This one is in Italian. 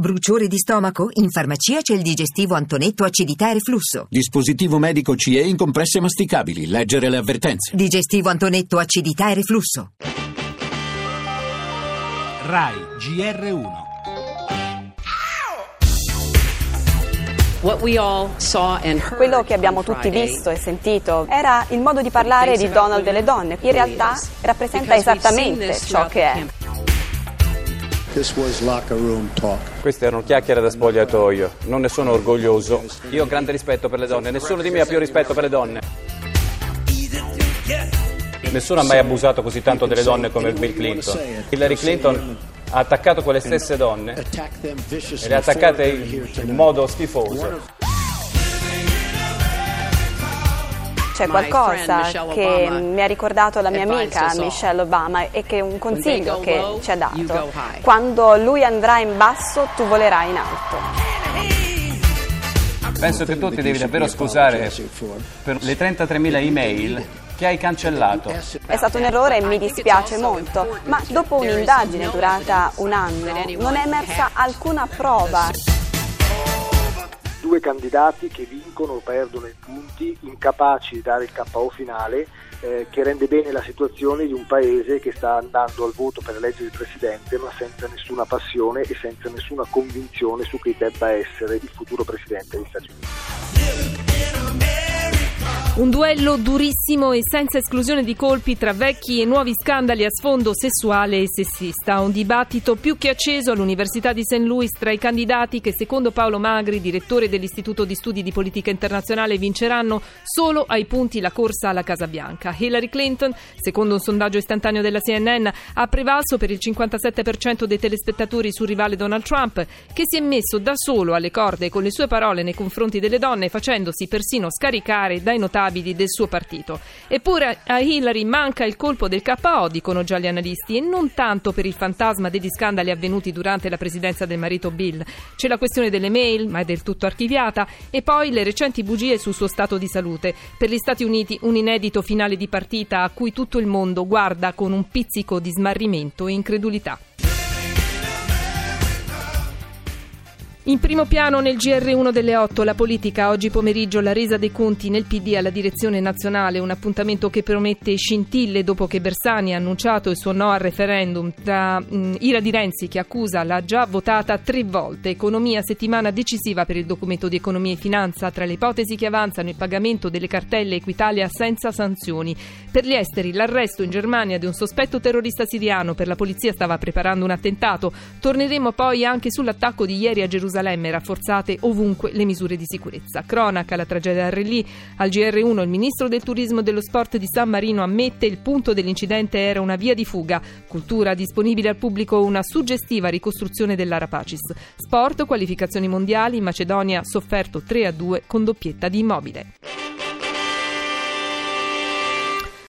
Bruciore di stomaco? In farmacia c'è il digestivo Antonetto acidità e reflusso. Dispositivo medico CE in compresse masticabili. Leggere le avvertenze. Digestivo Antonetto acidità e reflusso. RAI GR1 Quello che abbiamo tutti visto e sentito era il modo di parlare di Donald delle donne. In realtà rappresenta esattamente ciò che è. Queste erano chiacchiere da spogliatoio, non ne sono orgoglioso. Io ho grande rispetto per le donne, nessuno di me ha più rispetto per le donne. Nessuno ha mai abusato così tanto delle donne come Bill Clinton. Hillary Clinton ha attaccato quelle stesse donne e le ha attaccate in modo schifoso. C'è qualcosa che mi ha ricordato la mia amica Michelle Obama e che è un consiglio che ci ha dato. Quando lui andrà in basso, tu volerai in alto. Penso che tu ti devi davvero scusare per le 33.000 email che hai cancellato. È stato un errore e mi dispiace molto, ma dopo un'indagine durata un anno non è emersa alcuna prova due candidati che vincono o perdono i punti, incapaci di dare il KO finale, eh, che rende bene la situazione di un paese che sta andando al voto per eleggere il presidente, ma senza nessuna passione e senza nessuna convinzione su chi debba essere il futuro presidente degli Stati Uniti. Un duello durissimo e senza esclusione di colpi tra vecchi e nuovi scandali a sfondo sessuale e sessista. Un dibattito più che acceso all'Università di St. Louis tra i candidati che, secondo Paolo Magri, direttore dell'Istituto di Studi di Politica Internazionale, vinceranno solo ai punti la corsa alla Casa Bianca. Hillary Clinton, secondo un sondaggio istantaneo della CNN, ha prevalso per il 57% dei telespettatori sul rivale Donald Trump, che si è messo da solo alle corde con le sue parole nei confronti delle donne, facendosi persino scaricare dai notari responsabili del suo partito. Eppure a Hillary manca il colpo del KO, dicono già gli analisti, e non tanto per il fantasma degli scandali avvenuti durante la presidenza del marito Bill. C'è la questione delle mail, ma è del tutto archiviata, e poi le recenti bugie sul suo stato di salute. Per gli Stati Uniti un inedito finale di partita a cui tutto il mondo guarda con un pizzico di smarrimento e incredulità. In primo piano nel GR1 delle 8 la politica, oggi pomeriggio la resa dei conti nel PD alla direzione nazionale, un appuntamento che promette scintille dopo che Bersani ha annunciato il suo no al referendum tra mh, Ira di Renzi che accusa l'ha già votata tre volte, economia settimana decisiva per il documento di economia e finanza, tra le ipotesi che avanzano il pagamento delle cartelle Equitalia senza sanzioni. Per gli esteri l'arresto in Germania di un sospetto terrorista siriano, per la polizia stava preparando un attentato, torneremo poi anche sull'attacco di ieri a Gerusalemme Gerusalemme rafforzate ovunque le misure di sicurezza. Cronaca, la tragedia a Relì. Al GR1 il ministro del turismo e dello sport di San Marino ammette il punto dell'incidente era una via di fuga. Cultura disponibile al pubblico una suggestiva ricostruzione dell'Arapacis. Sport, qualificazioni mondiali, Macedonia sofferto 3 a 2 con doppietta di immobile.